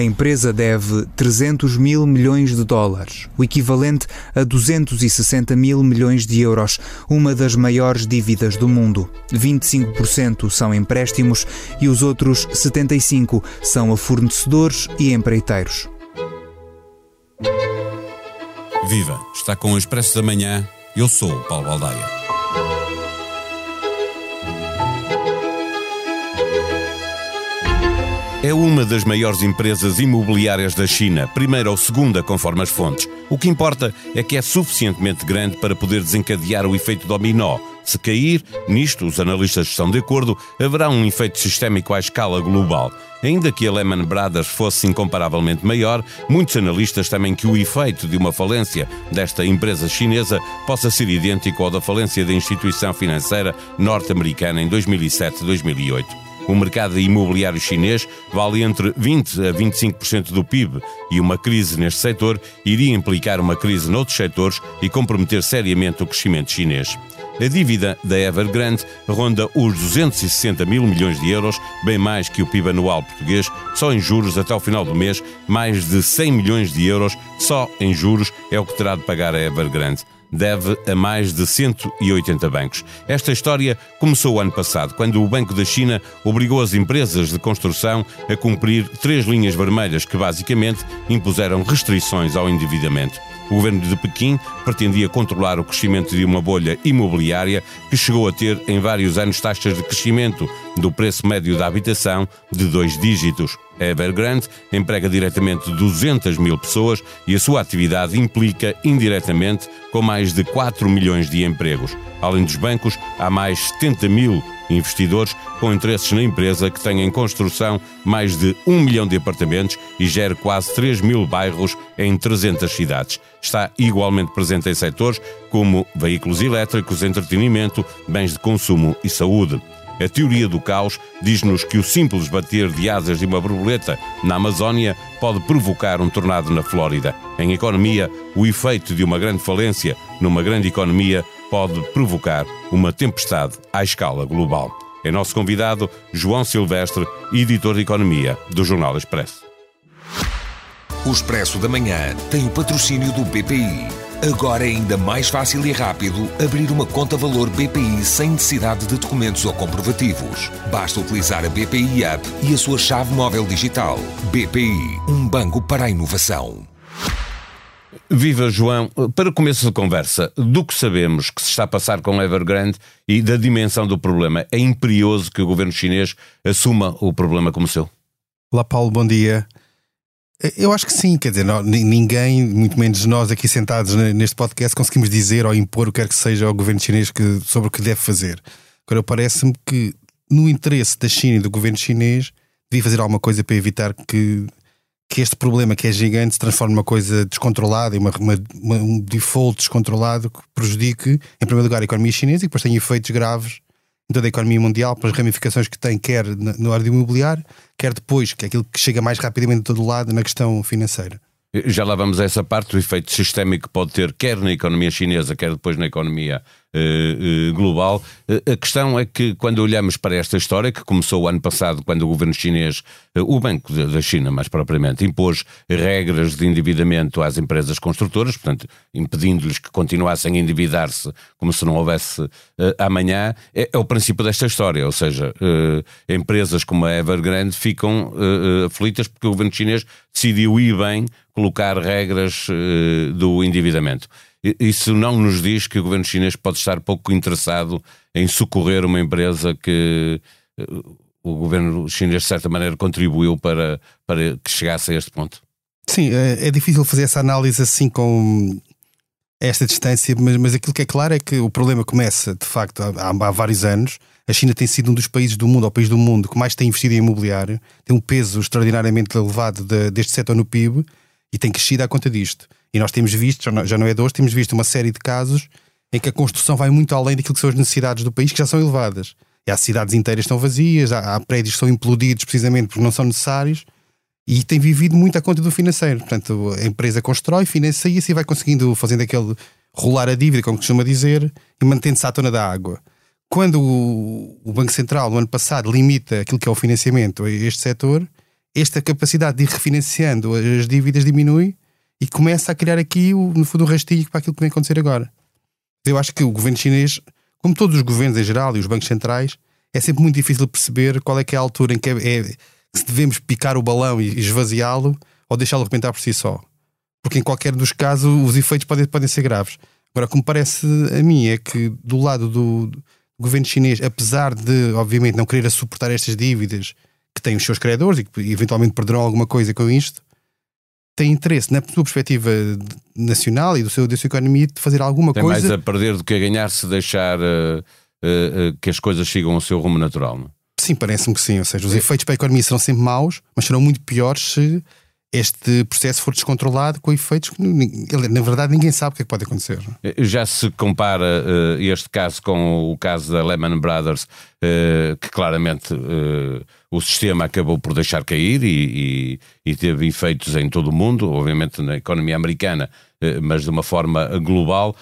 A empresa deve 300 mil milhões de dólares, o equivalente a 260 mil milhões de euros, uma das maiores dívidas do mundo. 25% são empréstimos e os outros 75% são a fornecedores e empreiteiros. Viva! Está com o Expresso da Manhã. Eu sou o Paulo Baldaia. É uma das maiores empresas imobiliárias da China, primeira ou segunda, conforme as fontes. O que importa é que é suficientemente grande para poder desencadear o efeito dominó. Se cair, nisto os analistas estão de acordo, haverá um efeito sistémico à escala global. Ainda que a Lehman Brothers fosse incomparavelmente maior, muitos analistas temem que o efeito de uma falência desta empresa chinesa possa ser idêntico ao da falência da instituição financeira norte-americana em 2007-2008. O mercado imobiliário chinês vale entre 20% a 25% do PIB e uma crise neste setor iria implicar uma crise noutros setores e comprometer seriamente o crescimento chinês. A dívida da Evergrande ronda os 260 mil milhões de euros, bem mais que o PIB anual português, só em juros até ao final do mês, mais de 100 milhões de euros só em juros é o que terá de pagar a Evergrande deve a mais de 180 bancos. Esta história começou o ano passado, quando o Banco da China obrigou as empresas de construção a cumprir três linhas vermelhas que basicamente impuseram restrições ao endividamento. O governo de Pequim pretendia controlar o crescimento de uma bolha imobiliária que chegou a ter em vários anos taxas de crescimento do preço médio da habitação de dois dígitos. A Evergrande emprega diretamente 200 mil pessoas e a sua atividade implica indiretamente com mais de 4 milhões de empregos. Além dos bancos, há mais 70 mil investidores com interesses na empresa que tem em construção mais de um milhão de apartamentos e gera quase 3 mil bairros em 300 cidades. Está igualmente presente em setores como veículos elétricos, entretenimento, bens de consumo e saúde. A teoria do caos diz-nos que o simples bater de asas de uma borboleta na Amazónia pode provocar um tornado na Flórida. Em economia, o efeito de uma grande falência numa grande economia pode provocar uma tempestade à escala global. É nosso convidado João Silvestre, editor de Economia do Jornal Expresso. O Expresso da Manhã tem o patrocínio do BPI. Agora é ainda mais fácil e rápido abrir uma conta valor BPI sem necessidade de documentos ou comprovativos. Basta utilizar a BPI App e a sua chave móvel digital. BPI, um banco para a inovação. Viva João, para começo de conversa, do que sabemos que se está a passar com Evergrande e da dimensão do problema, é imperioso que o governo chinês assuma o problema como seu? Olá Paulo, bom dia. Eu acho que sim, quer dizer, não, ninguém, muito menos nós aqui sentados neste podcast, conseguimos dizer ou impor o que quer que seja ao governo chinês que, sobre o que deve fazer. Agora, parece-me que no interesse da China e do governo chinês devia fazer alguma coisa para evitar que que este problema que é gigante se transforme numa coisa descontrolada e uma, uma, um default descontrolado que prejudique, em primeiro lugar, a economia chinesa e depois tem efeitos graves em toda a economia mundial, pelas ramificações que tem, quer no área imobiliário, quer depois, que é aquilo que chega mais rapidamente de todo lado na questão financeira. Já lá vamos a essa parte, o efeito sistémico que pode ter, quer na economia chinesa, quer depois na economia uh, uh, global. Uh, a questão é que, quando olhamos para esta história, que começou o ano passado, quando o governo chinês, o Banco da China mais propriamente, impôs regras de endividamento às empresas construtoras, portanto, impedindo-lhes que continuassem a endividar-se como se não houvesse amanhã, é, é, o princípio desta história. Ou seja, empresas como a Evergrande ficam aflitas porque o governo chinês decidiu ir bem colocar regras do endividamento. Isso não nos diz que o governo chinês pode estar pouco interessado em socorrer uma empresa que eh, o governo chinês, de certa maneira, contribuiu para, para que chegasse a este ponto? Sim, é, é difícil fazer essa análise assim com esta distância, mas, mas aquilo que é claro é que o problema começa, de facto, há, há vários anos. A China tem sido um dos países do mundo, ou país do mundo, que mais tem investido em imobiliário, tem um peso extraordinariamente elevado de, deste setor no PIB e tem crescido à conta disto. E nós temos visto, já não é de hoje, temos visto uma série de casos em que a construção vai muito além daquilo que são as necessidades do país, que já são elevadas. E há cidades inteiras que estão vazias, há, há prédios que são implodidos precisamente porque não são necessários e tem vivido muito à conta do financeiro. Portanto, a empresa constrói, financia-se e vai conseguindo, fazendo aquele rolar a dívida, como costuma dizer, e mantendo-se à tona da água. Quando o, o Banco Central, no ano passado, limita aquilo que é o financiamento a este setor, esta capacidade de ir refinanciando as dívidas diminui e começa a criar aqui, no fundo, o rastilho para aquilo que vem acontecer agora. Eu acho que o governo chinês, como todos os governos em geral e os bancos centrais, é sempre muito difícil perceber qual é que é a altura em que é, é devemos picar o balão e esvaziá-lo ou deixá-lo arrebentar por si só. Porque em qualquer dos casos os efeitos podem, podem ser graves. Agora, como parece a mim, é que do lado do, do governo chinês, apesar de, obviamente, não querer suportar estas dívidas que têm os seus credores e que eventualmente perderão alguma coisa com isto, tem interesse, na sua perspectiva nacional e do seu, da sua economia, de fazer alguma tem coisa. Tem mais a perder do que a ganhar se deixar uh, uh, uh, que as coisas sigam o seu rumo natural, não? É? Sim, parece-me que sim. Ou seja, os é. efeitos para a economia serão sempre maus, mas serão muito piores se este processo for descontrolado com efeitos que, na verdade, ninguém sabe o que é que pode acontecer. Eh, já se compara uh, este caso com o caso da Lehman Brothers, uh, que claramente uh, o sistema acabou por deixar cair e, e, e, teve efeitos em todo o mundo, obviamente na economia americana, mas de uma forma global.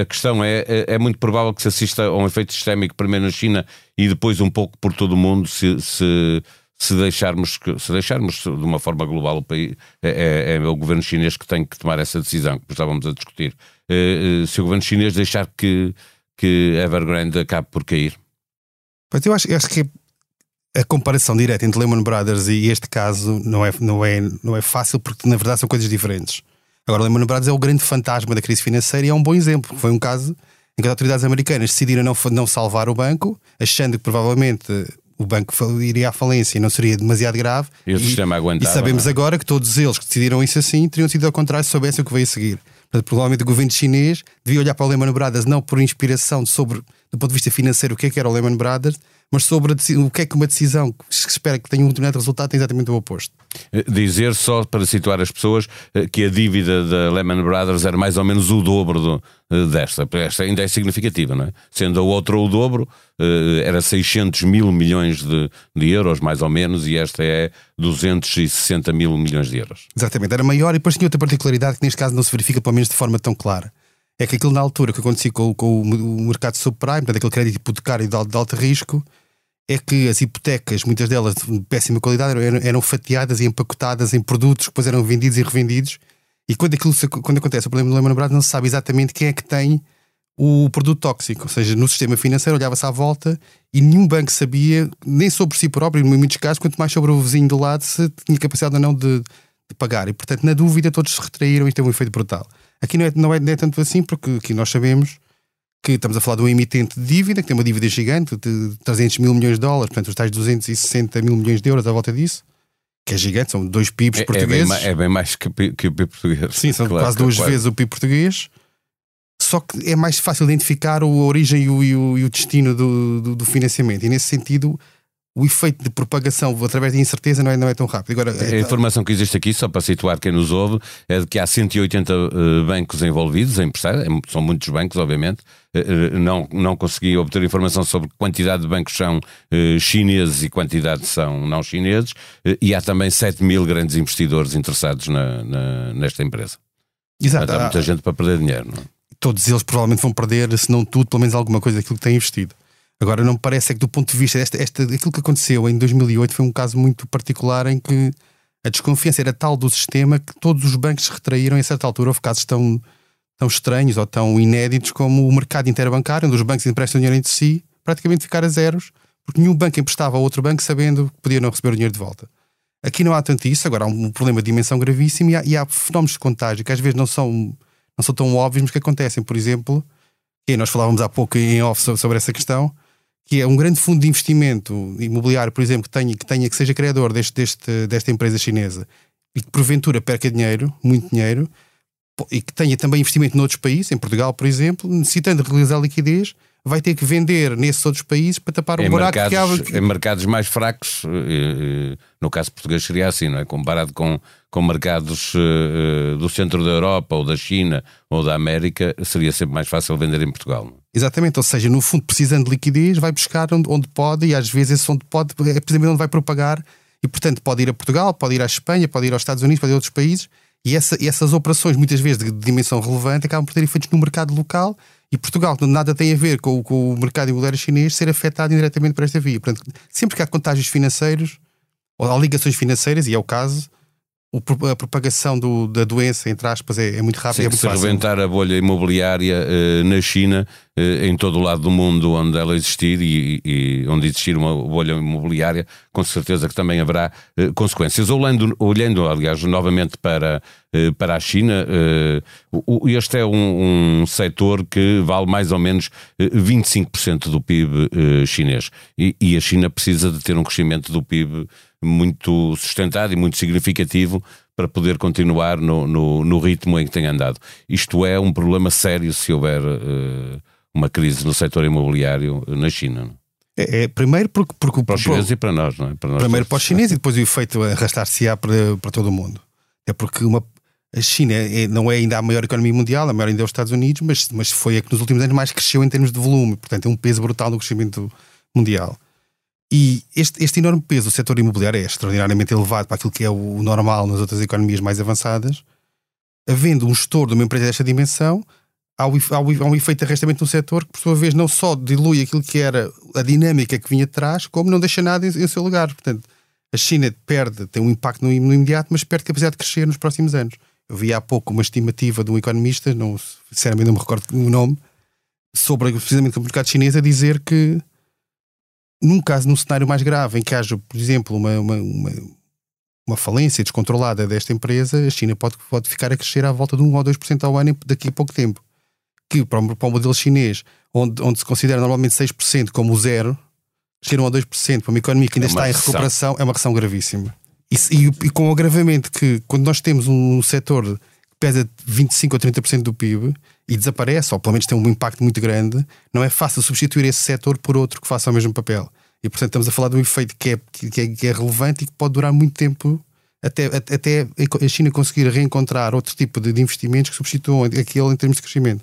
a questão é, é muito provável que se assista a um efeito sistémico primeiro na China e depois um pouco por todo o mundo, se, se se deixarmos, se deixarmos de uma forma global o país, é, é, é o governo chinês que tem que tomar essa decisão, que estávamos a discutir. Eh, eh, se o governo chinês deixar que, que Evergrande acabe por cair. Pois eu acho, eu acho que a comparação direta entre Lehman Brothers e este caso não é, não, é, não é fácil porque na verdade são coisas diferentes. Agora, Lehman Brothers é o grande fantasma da crise financeira e é um bom exemplo. Foi um caso em que as autoridades americanas decidiram não, não salvar o banco, achando que provavelmente o banco iria à falência e não seria demasiado grave. E o sistema aguentava. E sabemos é? agora que todos eles que decidiram isso assim teriam sido ao contrário se soubessem o que veio a seguir. Portanto, provavelmente o governo chinês devia olhar para o Lehman Brothers não por inspiração sobre, do ponto de vista financeiro, o que é que era o Lehman Brothers, mas sobre o que é que uma decisão que se espera que tenha um determinado resultado tem exatamente o oposto. Eh, dizer só para situar as pessoas eh, que a dívida da Lehman Brothers era mais ou menos o dobro do, eh, desta. Esta ainda é significativa, não é? Sendo a outra o dobro, era 600 mil milhões de, de euros, mais ou menos, e esta é 260 mil milhões de euros. Exatamente, era maior e depois tinha outra particularidade que neste caso não se verifica, pelo menos de forma tão clara é que aquilo na altura que acontecia com, com o mercado subprime, portanto, aquele crédito hipotecário de, de alto risco, é que as hipotecas, muitas delas de péssima qualidade, eram, eram fatiadas e empacotadas em produtos que depois eram vendidos e revendidos. E quando, aquilo, quando acontece o problema do Lehman Brothers, não se sabe exatamente quem é que tem o produto tóxico. Ou seja, no sistema financeiro olhava-se à volta e nenhum banco sabia, nem sobre si próprio, em muitos casos, quanto mais sobre o vizinho do lado, se tinha capacidade ou não de, de pagar. E, portanto, na dúvida, todos se retraíram e teve um efeito brutal. Aqui não é, não é, não é tanto assim, porque aqui nós sabemos que estamos a falar de um emitente de dívida, que tem uma dívida gigante de 300 mil milhões de dólares, portanto, os tais 260 mil milhões de euros à volta disso, que é gigante, são dois PIBs é, portugueses. É bem, é bem, mais que, que o PIB português. Sim, são claro, quase duas claro. vezes o PIB português. Só que é mais fácil identificar a origem e o, e o, e o destino do, do, do, financiamento. E nesse sentido, o efeito de propagação através de incerteza não é, não é tão rápido. Agora, a informação que existe aqui, só para situar quem nos ouve, é de que há 180 uh, eh, bancos envolvidos em prestar, é são muitos bancos, obviamente. Uh, não, não consegui obter informação sobre quantidade de bancos são uh, chineses e quantidade são não chineses, e há também 7 mil grandes investidores interessados na, na nesta empresa. Exato. há muita gente para perder dinheiro, não é? Todos eles provavelmente vão perder, se não tudo, pelo menos alguma coisa daquilo que têm investido. Agora, não me parece é que, do ponto de vista desta, esta, aquilo que aconteceu em 2008 foi um caso muito particular em que a desconfiança era tal do sistema que todos os bancos se retraíram. Em certa altura, houve casos tão, tão estranhos ou tão inéditos como o mercado interbancário, onde os bancos emprestam dinheiro entre si, praticamente ficar a zeros, porque nenhum banco emprestava a outro banco sabendo que podia não receber o dinheiro de volta. Aqui não há tanto isso, agora há um problema de dimensão gravíssima e há, e há fenómenos de contágio que às vezes não são, não são tão óbvios, mas que acontecem. Por exemplo, e nós falávamos há pouco em off sobre essa questão, que é um grande fundo de investimento imobiliário, por exemplo, que tenha que, tenha, que seja criador deste, deste, desta empresa chinesa e que porventura perca dinheiro, muito dinheiro, e que tenha também investimento noutros países, em Portugal, por exemplo, necessitando de realizar liquidez, vai ter que vender nesses outros países para tapar o buraco mercados, que há. Em mercados mais fracos, eh, eh, no caso português seria assim, não é? Comparado com, com mercados eh, do centro da Europa ou da China ou da América, seria sempre mais fácil vender em Portugal. É? Exatamente, ou seja, no fundo, precisando de liquidez, vai buscar onde, onde pode e às vezes esse onde pode é precisamente onde vai propagar e, portanto, pode ir a Portugal, pode ir à Espanha, pode ir aos Estados Unidos, pode ir a outros países e essa, essas operações, muitas vezes de dimensão relevante, acabam por ter efeitos no mercado local e Portugal, que nada tem a ver com, com o mercado imobiliário chinês, ser afetado indiretamente por esta via. Portanto, sempre que há contágios financeiros, há ligações financeiras, e é o caso, a propagação do, da doença, entre aspas, é, é muito rápida. Sim, é muito se fácil. reventar a bolha imobiliária uh, na China, uh, em todo o lado do mundo onde ela existir e, e, onde existir uma bolha imobiliária, com certeza que também haverá uh, consequências. Olhando, olhando, aliás, novamente para, para a China, este é um, um setor que vale mais ou menos 25% do PIB chinês. E, e a China precisa de ter um crescimento do PIB muito sustentado e muito significativo para poder continuar no, no, no, ritmo em que tem andado. Isto é um problema sério se houver uh, uma crise no setor imobiliário na China. É? é, é, primeiro porque, porque para os chineses e para nós, não é? Para nós primeiro para os chineses e depois o efeito arrastar-se-á para, para todo o mundo. É porque uma, a China é, não é ainda a maior economia mundial, a maior ainda é os Estados Unidos, mas, mas foi a que nos últimos anos mais cresceu em termos de volume, portanto tem um peso brutal no crescimento mundial. E este, este enorme peso do setor imobiliário é extraordinariamente elevado para aquilo que é o normal nas outras economias mais avançadas. Havendo um estouro de uma empresa desta dimensão, há um efeito de arrastamento no setor que, por sua vez, não só dilui aquilo que era a dinâmica que vinha atrás, como não deixa nada em, em seu lugar. Portanto, a China perde, tem um impacto no, no, imediato, mas perde capacidade de crescer nos próximos anos. Eu vi há pouco uma estimativa de um economista, não, sinceramente não me recordo o nome, sobre precisamente o mercado chinês, a dizer que num caso, num cenário mais grave, em que haja, por exemplo, uma, uma, uma, uma falência descontrolada desta empresa, a China pode, pode ficar a crescer à volta de 1 ou 2% ao ano daqui a pouco tempo. Que para o, para o modelo chinês, onde, onde se considera normalmente 6% como zero, chegaram a 2% para uma economia que ainda é está em recuperação, é uma recessão gravíssima. E, e, e, com o agravamento que, quando nós temos um setor que pesa 25% ou 30% do PIB e desaparece, ou pelo menos tem um impacto muito grande, não é fácil substituir esse setor por outro que faça o mesmo papel. E portanto estamos a falar de um efeito que é, que é, que é relevante e que pode durar muito tempo até, até a China conseguir reencontrar outro tipo de investimentos que substituam aquele em termos de crescimento.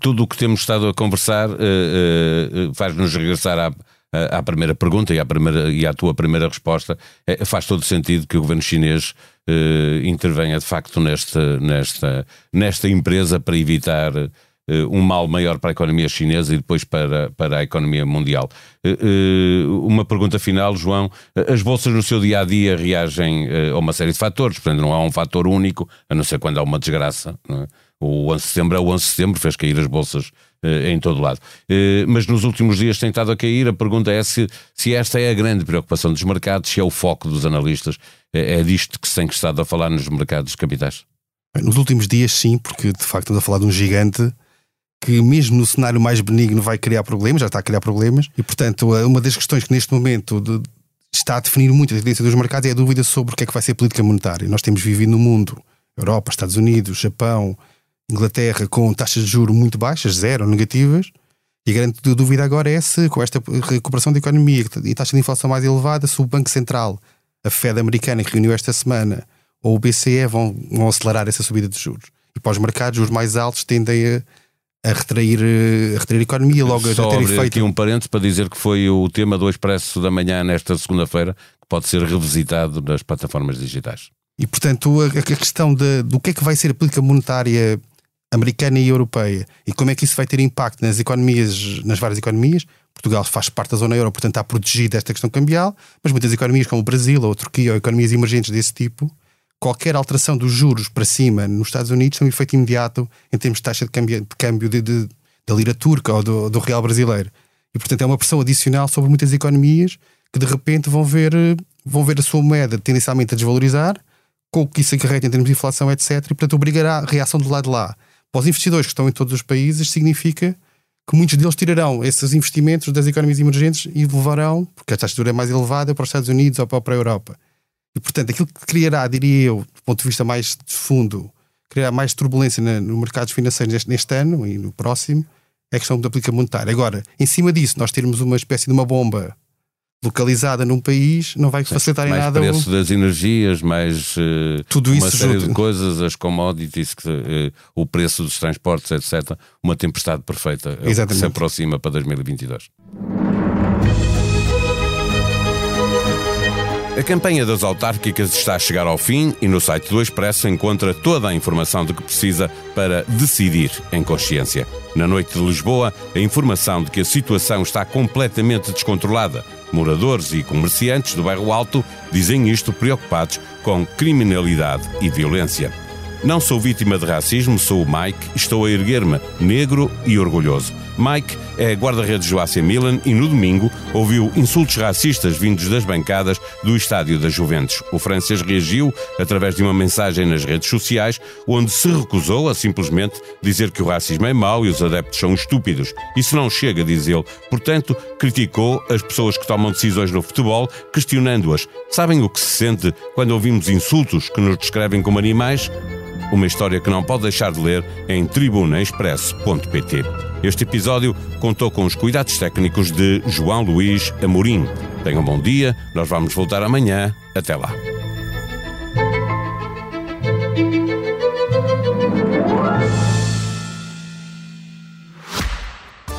Tudo o que temos estado a conversar uh, uh, faz-nos regressar à, à primeira pergunta e à, primeira, e à tua primeira resposta. É, faz todo sentido que o governo chinês uh, intervenha de facto nesta, nesta, nesta empresa para evitar uh, um mal maior para a economia chinesa e depois para, para a economia mundial. Uh, uma pergunta final, João. As bolsas no seu dia a dia reagem a uma série de fatores, portanto, não há um fator único, a não ser quando há uma desgraça. É? O 11 de setembro é o 11 de setembro, fez cair as bolsas em todo lado. Mas nos últimos dias tem estado a cair. A pergunta é se, se esta é a grande preocupação dos mercados, se é o foco dos analistas. É disto que se tem estado a falar nos mercados capitais? Nos últimos dias, sim, porque de facto estamos a falar de um gigante que mesmo no cenário mais benigno vai criar problemas, já está a criar problemas, e portanto uma das questões que neste momento de, está a definir muito a tendência dos mercados é a dúvida sobre o que é que vai ser a política monetária. Nós temos vivido no mundo, Europa, Estados Unidos, Japão, Inglaterra, com taxas de juros muito baixas, zero, negativas, e a grande dúvida agora é se, com esta recuperação da economia e taxa de inflação mais elevada, se o Banco Central, a Fed americana que reuniu esta semana, ou o BCE vão, vão acelerar essa subida de juros. E para os mercados, os mais altos tendem a a retrair, a retrair a economia logo Só a ter efeito. aqui um parênteses para dizer que foi o tema do Expresso da Manhã nesta segunda-feira, que pode ser revisitado nas plataformas digitais. E portanto, a, a questão de, do que é que vai ser a política monetária americana e europeia e como é que isso vai ter impacto nas economias, nas várias economias. Portugal faz parte da zona euro, portanto está protegido desta questão cambial, mas muitas economias como o Brasil ou a Turquia ou economias emergentes desse tipo qualquer alteração dos juros para cima nos Estados Unidos tem um efeito imediato em termos de taxa de câmbio, de câmbio de, de, da lira turca ou do, do, real brasileiro. E, portanto, é uma pressão adicional sobre muitas economias que, de repente, vão ver, vão ver a sua moeda tendencialmente a desvalorizar, com o que isso acarreta em termos de inflação, etc. E, portanto, obrigará a reação do lado de lá. Para os investidores que estão em todos os países, significa que muitos deles tirarão esses investimentos das economias emergentes e levarão, porque a taxa de juros é mais elevada, para os Estados Unidos ou para a Europa. E, portanto, aquilo que criará, diria eu, do ponto de vista mais de fundo, criará mais turbulência nos no mercados financeiros neste, neste, ano e no próximo, é a questão da política monetária. Agora, em cima disso, nós termos uma espécie de uma bomba localizada num país não vai facilitar em nada. Mais preço o... das energias, mais uh, Tudo uma isso série junto. de coisas, as commodities, que, uh, o preço dos transportes, etc. Uma tempestade perfeita é que se aproxima para 2022. A campanha das autárquicas está a chegar ao fim e no site do Expresso encontra toda a informação de que precisa para decidir em consciência. Na noite de Lisboa, a informação de que a situação está completamente descontrolada. Moradores e comerciantes do bairro Alto dizem isto preocupados com criminalidade e violência. Não sou vítima de racismo, sou o Mike estou a erguer-me, negro e orgulhoso. Mike é guarda-redes do AC Milan e no domingo ouviu insultos racistas vindos das bancadas do estádio das Juventus. O francês reagiu através de uma mensagem nas redes sociais onde se recusou a simplesmente dizer que o racismo é mau e os adeptos são estúpidos. Isso não chega, diz ele. Portanto, criticou as pessoas que tomam decisões no futebol, questionando-as. Sabem o que se sente quando ouvimos insultos que nos descrevem como animais? Uma história que não pode deixar de ler em tribunaexpress.pt. Este episódio contou com os cuidados técnicos de João Luís Amorim. Tenham um bom dia, nós vamos voltar amanhã. Até lá.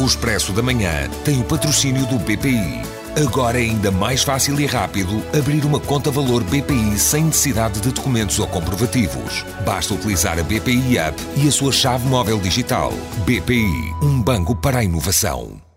O Expresso da Manhã tem o patrocínio do BPI. Agora é ainda mais fácil e rápido abrir uma conta valor BPI sem necessidade de documentos ou comprovativos. Basta utilizar a BPI App e a sua chave móvel digital. BPI, um banco para a inovação.